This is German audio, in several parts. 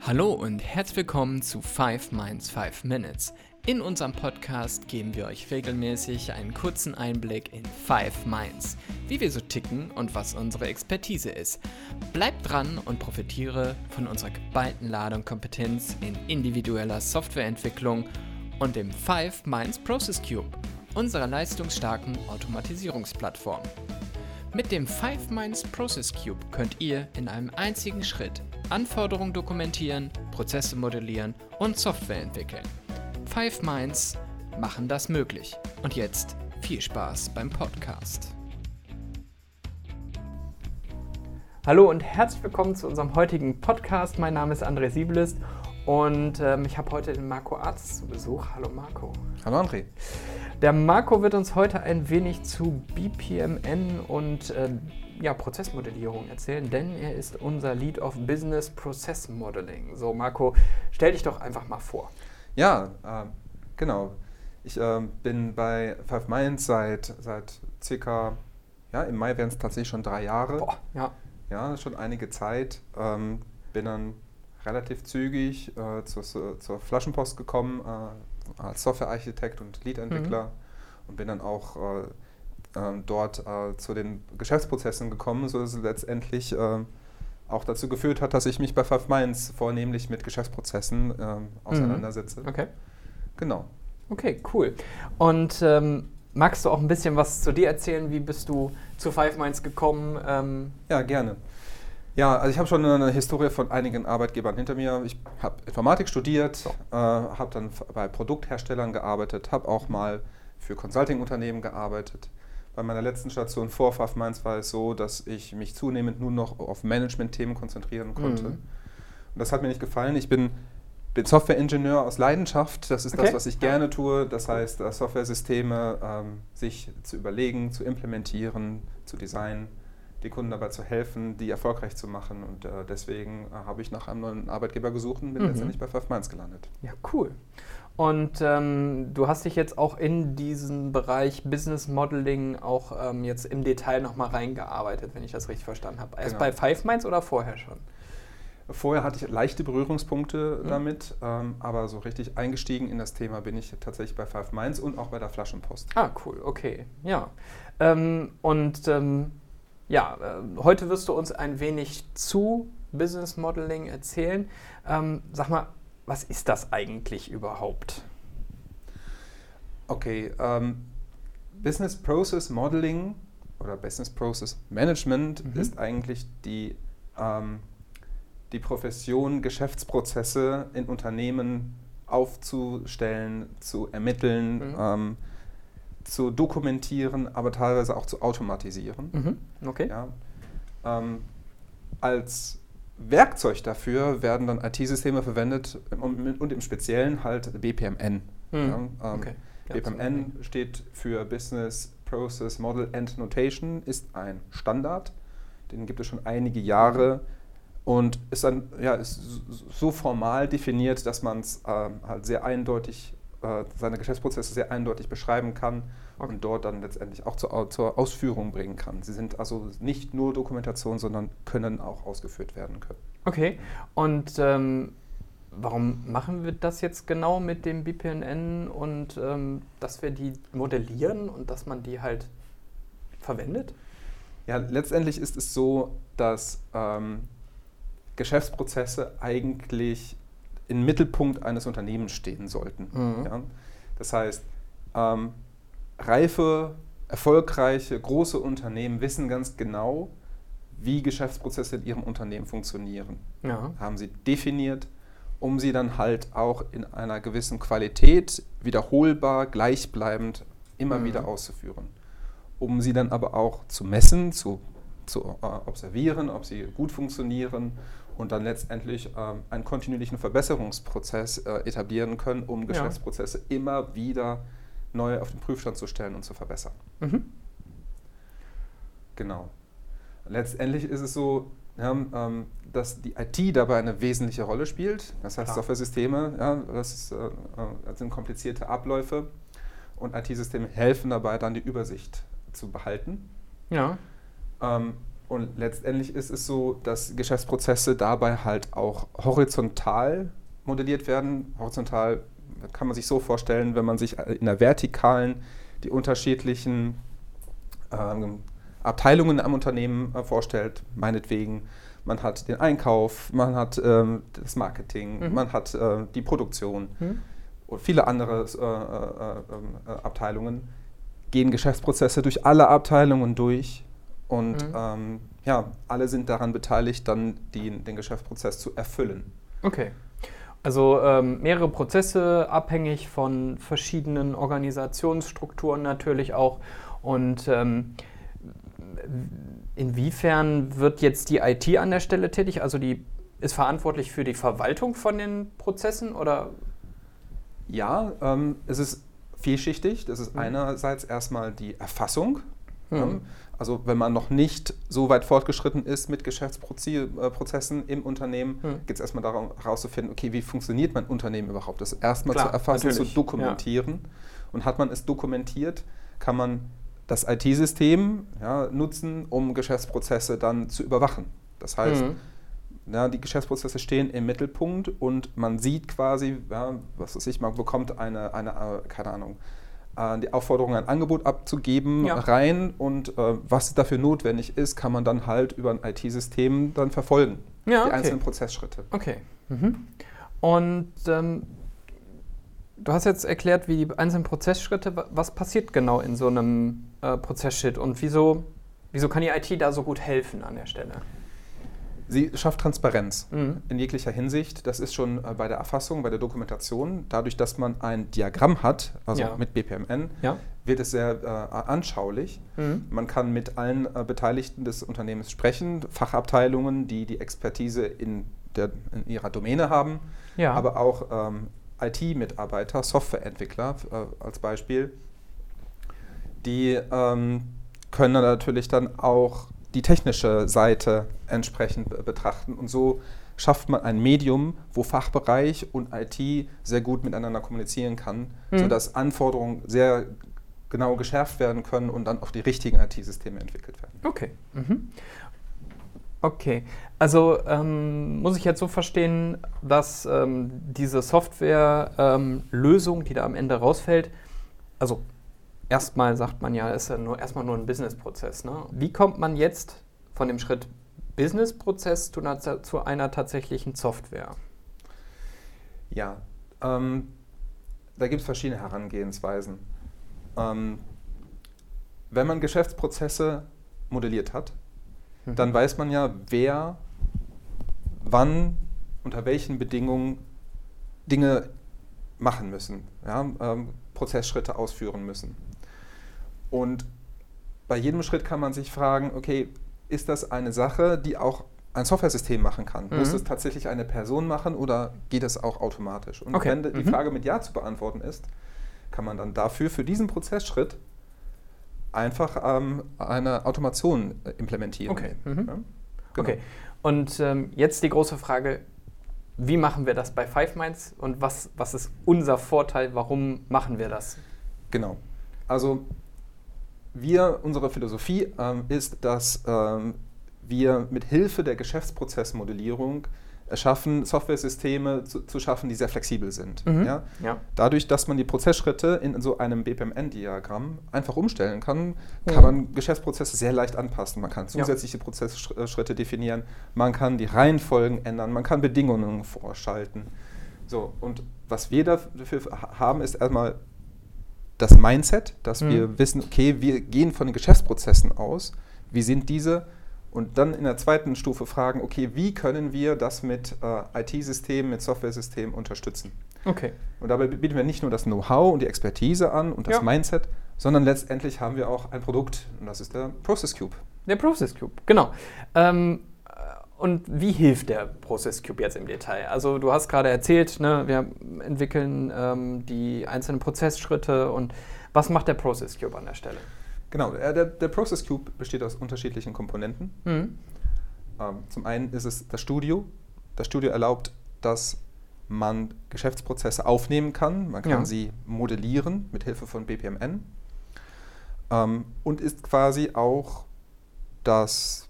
Hallo und herzlich willkommen zu 5 Minds 5 Minutes. In unserem Podcast geben wir euch regelmäßig einen kurzen Einblick in 5 Minds, wie wir so ticken und was unsere Expertise ist. Bleibt dran und profitiere von unserer geballten Ladung Kompetenz in individueller Softwareentwicklung und dem 5 Minds Process Cube, unserer leistungsstarken Automatisierungsplattform. Mit dem 5 Minds Process Cube könnt ihr in einem einzigen Schritt Anforderungen dokumentieren, Prozesse modellieren und Software entwickeln. 5 Minds machen das möglich. Und jetzt viel Spaß beim Podcast. Hallo und herzlich willkommen zu unserem heutigen Podcast. Mein Name ist André Siebelist und ähm, ich habe heute den Marco Arzt zu Besuch. Hallo Marco. Hallo André. Der Marco wird uns heute ein wenig zu BPMN und äh, ja, Prozessmodellierung erzählen, denn er ist unser Lead of Business Process Modeling. So, Marco, stell dich doch einfach mal vor. Ja, äh, genau. Ich äh, bin bei Five Minds seit, seit circa, ja, im Mai werden es tatsächlich schon drei Jahre. Boah, ja. Ja, schon einige Zeit. Ähm, bin dann relativ zügig äh, zur, zur Flaschenpost gekommen äh, als Softwarearchitekt und Lead-Entwickler mhm. und bin dann auch äh, äh, dort äh, zu den Geschäftsprozessen gekommen, sodass es letztendlich äh, auch dazu geführt hat, dass ich mich bei Five Minds vornehmlich mit Geschäftsprozessen ähm, auseinandersetze. Mhm. Okay. Genau. Okay, cool. Und ähm, magst du auch ein bisschen was zu dir erzählen? Wie bist du zu Five Minds gekommen? Ähm ja, gerne. Ja, also ich habe schon eine Historie von einigen Arbeitgebern hinter mir. Ich habe Informatik studiert, so. äh, habe dann bei Produktherstellern gearbeitet, habe auch mal für Consulting-Unternehmen gearbeitet. Bei meiner letzten Station vor Pfaff Mainz war es so, dass ich mich zunehmend nur noch auf Management-Themen konzentrieren konnte. Mhm. Und das hat mir nicht gefallen. Ich bin, bin Software-Ingenieur aus Leidenschaft. Das ist okay. das, was ich gerne tue. Das heißt, Software-Systeme ähm, sich zu überlegen, zu implementieren, zu designen die Kunden dabei zu helfen, die erfolgreich zu machen. Und äh, deswegen äh, habe ich nach einem neuen Arbeitgeber gesucht und bin mhm. letztendlich bei Five Minds gelandet. Ja, cool. Und ähm, du hast dich jetzt auch in diesen Bereich Business Modeling auch ähm, jetzt im Detail nochmal reingearbeitet, wenn ich das richtig verstanden habe. Erst genau. bei Five Minds oder vorher schon? Vorher hatte ich leichte Berührungspunkte mhm. damit, ähm, aber so richtig eingestiegen in das Thema bin ich tatsächlich bei Five Minds und auch bei der Flaschenpost. Ah, cool, okay. Ja. Ähm, und ähm, ja, äh, heute wirst du uns ein wenig zu Business Modeling erzählen. Ähm, sag mal, was ist das eigentlich überhaupt? Okay, ähm, Business Process Modeling oder Business Process Management mhm. ist eigentlich die, ähm, die Profession, Geschäftsprozesse in Unternehmen aufzustellen, zu ermitteln. Mhm ähm, zu dokumentieren, aber teilweise auch zu automatisieren. Mhm. Okay. Ja. Ähm, als Werkzeug dafür werden dann IT-Systeme verwendet und, und, im Speziellen halt BPMN. Mhm. Ja, ähm, okay. BPMN okay. steht für Business Process Model and Notation, ist ein Standard, den gibt es schon einige Jahre und ist dann ja, ist so formal definiert, dass man es äh, halt sehr eindeutig äh, seine Geschäftsprozesse sehr eindeutig beschreiben kann okay. und dort dann letztendlich auch zur, zur, Ausführung bringen kann. Sie sind also nicht nur Dokumentation, sondern können auch ausgeführt werden können. Okay, und ähm, warum machen wir das jetzt genau mit dem BPNN und ähm, dass wir die modellieren und dass man die halt verwendet? Ja, letztendlich ist es so, dass ähm, Geschäftsprozesse eigentlich im Mittelpunkt eines Unternehmens stehen sollten. Mhm. Ja? Das heißt, ähm, reife, erfolgreiche, große Unternehmen wissen ganz genau, wie Geschäftsprozesse in ihrem Unternehmen funktionieren. Ja. Haben sie definiert, um sie dann halt auch in einer gewissen Qualität wiederholbar, gleichbleibend immer mhm. wieder auszuführen. Um sie dann aber auch zu messen, zu, zu äh, observieren, ob sie gut funktionieren und dann letztendlich ähm, einen kontinuierlichen Verbesserungsprozess äh, etablieren können, um Geschäftsprozesse ja. immer wieder neu auf den Prüfstand zu stellen und zu verbessern. Mhm. Genau. Letztendlich ist es so, ja, ähm, dass die IT dabei eine wesentliche Rolle spielt. Das heißt, Software-Systeme, ja, das, ist, äh, das sind komplizierte Abläufe und IT-Systeme helfen dabei, dann die Übersicht zu behalten. Ja. Ähm, Und letztendlich ist es so, dass Geschäftsprozesse dabei halt auch horizontal modelliert werden. Horizontal kann man sich so vorstellen, wenn man sich in der Vertikalen die unterschiedlichen ähm, Abteilungen am Unternehmen äh, vorstellt, meinetwegen. Man hat den Einkauf, man hat ähm, das Marketing, mhm. man hat äh, die Produktion mhm. und viele andere äh, äh, äh, Abteilungen. Gehen Geschäftsprozesse durch alle Abteilungen durch und mhm. ähm, ja, alle sind daran beteiligt, dann die, den Geschäftsprozess zu erfüllen. Okay. Also ähm, mehrere Prozesse, abhängig von verschiedenen Organisationsstrukturen natürlich auch. Und ähm, inwiefern wird jetzt die IT an der Stelle tätig? Also die ist verantwortlich für die Verwaltung von den Prozessen oder? Ja, ähm, es ist vielschichtig. Das ist mhm. einerseits erstmal die Erfassung. Mhm. Also wenn man noch nicht so weit fortgeschritten ist mit Geschäftsprozessen im Unternehmen, mhm. geht es erstmal darum herauszufinden, okay, wie funktioniert mein Unternehmen überhaupt? Das erstmal zu erfassen, natürlich. zu dokumentieren. Ja. Und hat man es dokumentiert, kann man das IT-System ja, nutzen, um Geschäftsprozesse dann zu überwachen. Das heißt, mhm. ja, die Geschäftsprozesse stehen im Mittelpunkt und man sieht quasi, ja, was weiß ich, man bekommt eine, eine äh, keine Ahnung, äh, die Aufforderung, ein Angebot abzugeben, ja. rein und äh, was dafür notwendig ist, kann man dann halt über ein IT-System dann verfolgen. Ja, die okay. einzelnen Prozessschritte. Okay. Mhm. Und ähm, du hast jetzt erklärt, wie die einzelnen Prozessschritte, was passiert genau in so einem äh, Prozessschritt und wieso, wieso kann die IT da so gut helfen an der Stelle? Sie schafft Transparenz mhm. in jeglicher Hinsicht. Das ist schon äh, bei der Erfassung, bei der Dokumentation. Dadurch, dass man ein Diagramm hat, also ja. mit BPMN, ja. wird es sehr äh, anschaulich. Mhm. Man kann mit allen äh, Beteiligten des Unternehmens sprechen, Fachabteilungen, die die Expertise in, der, in ihrer Domäne haben, ja. aber auch ähm, IT-Mitarbeiter, Softwareentwickler äh, als Beispiel, die ähm, können natürlich dann auch die technische Seite entsprechend betrachten. Und so schafft man ein Medium, wo Fachbereich und IT sehr gut miteinander kommunizieren kann, mhm. sodass Anforderungen sehr genau geschärft werden können und dann auch die richtigen IT-Systeme entwickelt werden. Okay. Mhm. Okay, also ähm, muss ich jetzt so verstehen, dass ähm, diese Softwarelösung, ähm, die da am Ende rausfällt, also erstmal sagt man ja, ist ja nur, erstmal nur ein Businessprozess. Ne? Wie kommt man jetzt von dem Schritt Businessprozess zu einer, zu einer tatsächlichen Software? Ja, ähm, da gibt es verschiedene Herangehensweisen. Ähm, wenn man Geschäftsprozesse modelliert hat, mhm. dann weiß man ja, wer wann, unter welchen Bedingungen Dinge machen müssen, ja, ähm, Prozessschritte ausführen müssen. Und bei jedem Schritt kann man sich fragen, okay, ist das eine Sache, die auch ein Software-System machen kann? Mhm. Muss es tatsächlich eine Person machen oder geht es auch automatisch? Und okay. wenn die mhm. Frage mit Ja zu beantworten ist, kann man dann dafür, für diesen Prozessschritt, einfach ähm, eine Automation äh, implementieren. Okay. Mhm. Ja? Genau. okay. Und ähm, jetzt die große Frage, wie machen wir das bei Five Minds und was, was ist unser Vorteil, warum machen wir das? Genau. Also wir, unsere Philosophie ähm, ist, dass ähm, wir mit Hilfe der Geschäftsprozessmodellierung schaffen, Software-Systeme zu, zu, schaffen, die sehr flexibel sind. Mhm. Ja? Ja. Dadurch, dass man die Prozessschritte in so einem BPMN-Diagramm einfach umstellen kann, kann mhm. man Geschäftsprozesse sehr leicht anpassen. Man kann zusätzliche ja. Prozessschritte definieren, man kann die Reihenfolgen ändern, man kann Bedingungen vorschalten. So, und was wir dafür haben, ist erstmal das Mindset, dass mhm. wir wissen, okay, wir gehen von den Geschäftsprozessen aus, wie sind diese? Und dann in der zweiten Stufe fragen, okay, wie können wir das mit äh, IT-Systemen, mit Software-Systemen unterstützen? Okay. Und dabei bieten wir nicht nur das Know-how und die Expertise an und das ja. Mindset, sondern letztendlich haben wir auch ein Produkt und das ist der Process Cube. Der Process Cube, genau. Ähm, und wie hilft der Process Cube jetzt im Detail? Also du hast gerade erzählt, ne, wir entwickeln ähm, die einzelnen Prozessschritte und was macht der Process Cube an der Stelle? Genau, der, der Process Cube besteht aus unterschiedlichen Komponenten. Mhm. Ähm, zum einen ist es das Studio. Das Studio erlaubt, dass man Geschäftsprozesse aufnehmen kann. Man kann ja. sie modellieren mit Hilfe von BPMN. Ähm, und ist quasi auch das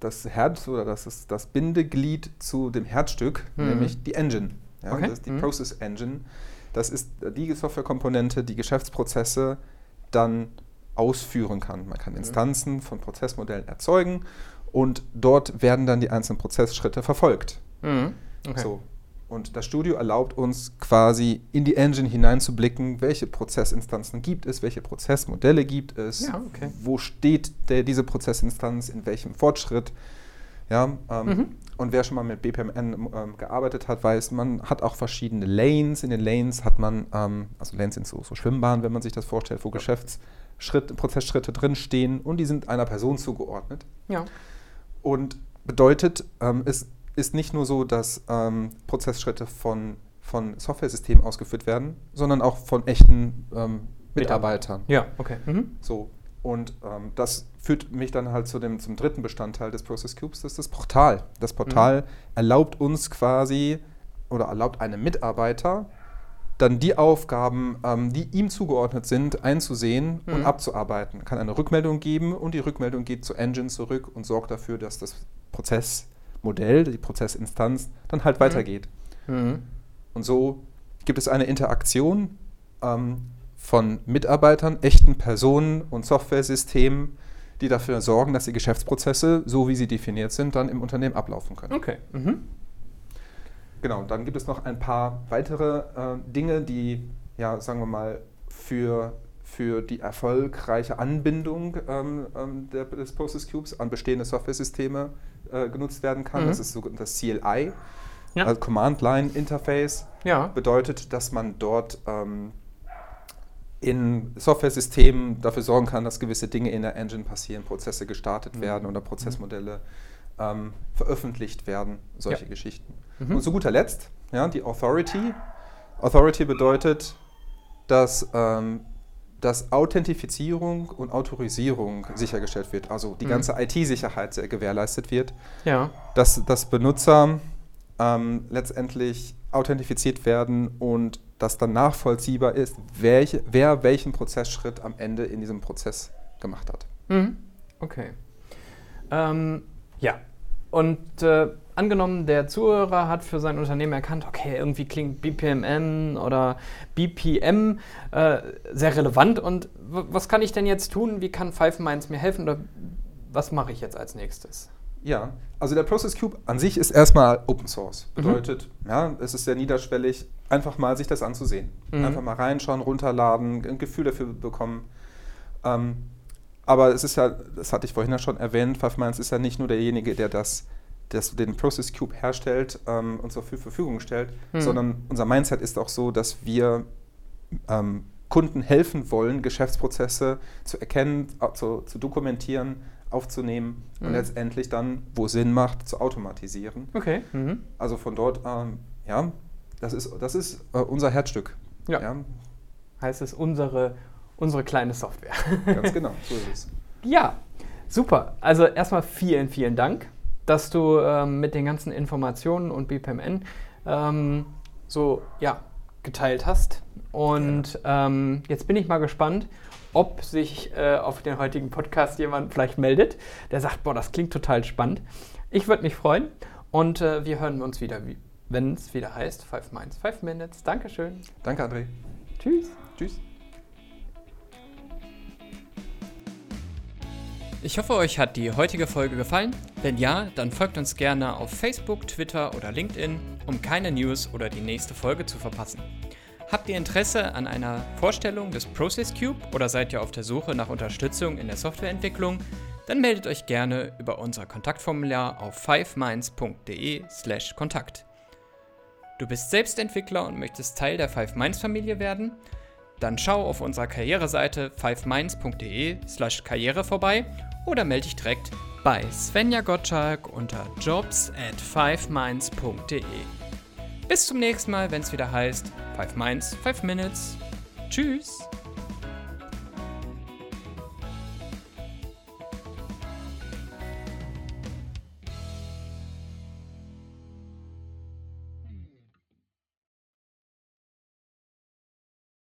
das Herz oder das, das Bindeglied zu dem Herzstück, mhm. nämlich die Engine. Ja, okay. Das ist die mhm. Process Engine. Das ist die Softwarekomponente, die Geschäftsprozesse dann ausführen kann. Man kann mhm. Instanzen von Prozessmodellen erzeugen und dort werden dann die einzelnen Prozessschritte verfolgt. Mhm. Okay. So. Und das Studio erlaubt uns quasi in die Engine hineinzublicken, welche Prozessinstanzen gibt es, welche Prozessmodelle gibt es, ja, okay. wo steht der, diese Prozessinstanz, in welchem Fortschritt. Ja, ähm, mhm. Und wer schon mal mit BPMN ähm, gearbeitet hat, weiß, man hat auch verschiedene Lanes. In den Lanes hat man, ähm, also Lanes sind so, so, Schwimmbahnen, wenn man sich das vorstellt, wo ja. Geschäftsschritte, Prozessschritte drinstehen und die sind einer Person zugeordnet. Ja. Und bedeutet, ähm, es ist nicht nur so, dass ähm, Prozessschritte von, von Software-Systemen ausgeführt werden, sondern auch von echten ähm, Mitarbeitern. Ja, okay. Mhm. So. Und ähm, das führt mich dann halt zu dem, zum dritten Bestandteil des Process Cubes, das ist das Portal. Das Portal mhm. erlaubt uns quasi oder erlaubt einem Mitarbeiter, dann die Aufgaben, ähm, die ihm zugeordnet sind, einzusehen mhm. und abzuarbeiten. Kann eine Rückmeldung geben und die Rückmeldung geht zur Engine zurück und sorgt dafür, dass das Prozess Modell, die Prozessinstanz, dann halt mhm. weitergeht. Mhm. Und so gibt es eine Interaktion ähm, von Mitarbeitern, echten Personen und Softwaresystemen, die dafür sorgen, dass die Geschäftsprozesse, so wie sie definiert sind, dann im Unternehmen ablaufen können. Okay. Mhm. Genau, dann gibt es noch ein paar weitere äh, Dinge, die, ja, sagen wir mal, für, für die erfolgreiche Anbindung ähm, ähm der, des Process Cubes an bestehende Softwaresysteme äh, genutzt werden kann. Mhm. Das ist so das CLI, ja. also Command Line Interface. Ja. Bedeutet, dass man dort ähm, in Software-Systemen dafür sorgen kann, dass gewisse Dinge in der Engine passieren, Prozesse gestartet mhm. werden oder Prozessmodelle ähm, veröffentlicht werden, solche ja. Geschichten. Mhm. Und zu guter Letzt, ja, die Authority. Authority bedeutet, dass ähm, dass Authentifizierung und Autorisierung sichergestellt wird, also die mhm. ganze IT-Sicherheit gewährleistet wird, ja. dass, dass Benutzer ähm, letztendlich authentifiziert werden und dass dann nachvollziehbar ist, welche, wer welchen Prozessschritt am Ende in diesem Prozess gemacht hat. Mhm. Okay. Ähm, ja, und äh, angenommen, der Zuhörer hat für sein Unternehmen erkannt, okay, irgendwie klingt BPMN oder BPM äh, sehr relevant und was kann ich denn jetzt tun? Wie kann Five Minds mir helfen oder was mache ich jetzt als nächstes? Ja, also der Process Cube an sich ist erstmal Open Source. Mhm. Bedeutet, mhm. ja, es ist sehr niederschwellig, einfach mal sich das anzusehen. Mhm. Einfach mal reinschauen, runterladen, ein Gefühl dafür bekommen. Ähm, aber es ist ja, das hatte ich vorhin ja schon erwähnt, Pfaffmanns ist ja nicht nur derjenige, der das, das den Process Cube herstellt ähm, und zur Verfügung stellt, hm. sondern unser Mindset ist auch so, dass wir ähm, Kunden helfen wollen, Geschäftsprozesse zu erkennen, zu, zu dokumentieren, aufzunehmen mhm. und letztendlich dann, wo Sinn macht, zu automatisieren. Okay. Mhm. Also von dort, ähm, ja, das ist, das ist äh, unser Herzstück. Ja. ja. Heißt es unsere unsere kleine Software. Ganz genau, so ist es. Ja, super. Also erstmal vielen, vielen Dank, dass du ähm, mit den ganzen Informationen und BPMN ähm, so ja, geteilt hast. Und ähm, jetzt bin ich mal gespannt, ob sich äh, auf den heutigen Podcast jemand vielleicht meldet, der sagt, boah, das klingt total spannend. Ich würde mich freuen und äh, wir hören uns wieder, wenn es wieder heißt Five Minds, Five Minutes. Dankeschön. Danke, André. Tschüss. Tschüss. Ich hoffe, euch hat die heutige Folge gefallen. Wenn ja, dann folgt uns gerne auf Facebook, Twitter oder LinkedIn, um keine News oder die nächste Folge zu verpassen. Habt ihr Interesse an einer Vorstellung des Process Cube oder seid ihr auf der Suche nach Unterstützung in der Softwareentwicklung? Dann meldet euch gerne über unser Kontaktformular auf fivemind.de/kontakt. Du bist Selbstentwickler und möchtest Teil der Five Minds Familie werden? Dann schau auf unserer Karriereseite fiveminds.de/karriere vorbei oder melde dich direkt bei Svenja Gottschalk unter jobs at fiveminds.de. Bis zum nächsten Mal, wenn es wieder heißt 5 Minds, 5 Minutes. Tschüss!